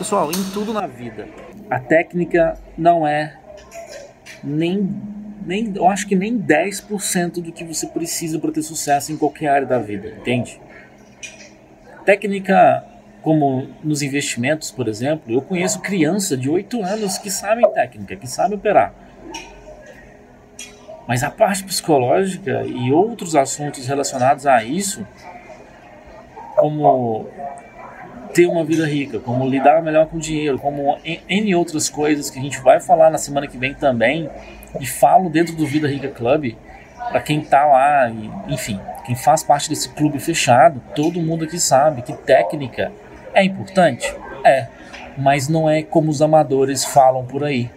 Pessoal, em tudo na vida, a técnica não é nem, nem eu acho que nem 10% do que você precisa para ter sucesso em qualquer área da vida, entende? Técnica como nos investimentos, por exemplo, eu conheço criança de 8 anos que sabem técnica, que sabem operar. Mas a parte psicológica e outros assuntos relacionados a isso, como ter uma vida rica, como lidar melhor com o dinheiro, como N outras coisas que a gente vai falar na semana que vem também, e falo dentro do Vida Rica Club, para quem tá lá, e, enfim, quem faz parte desse clube fechado, todo mundo aqui sabe que técnica é importante? É, mas não é como os amadores falam por aí.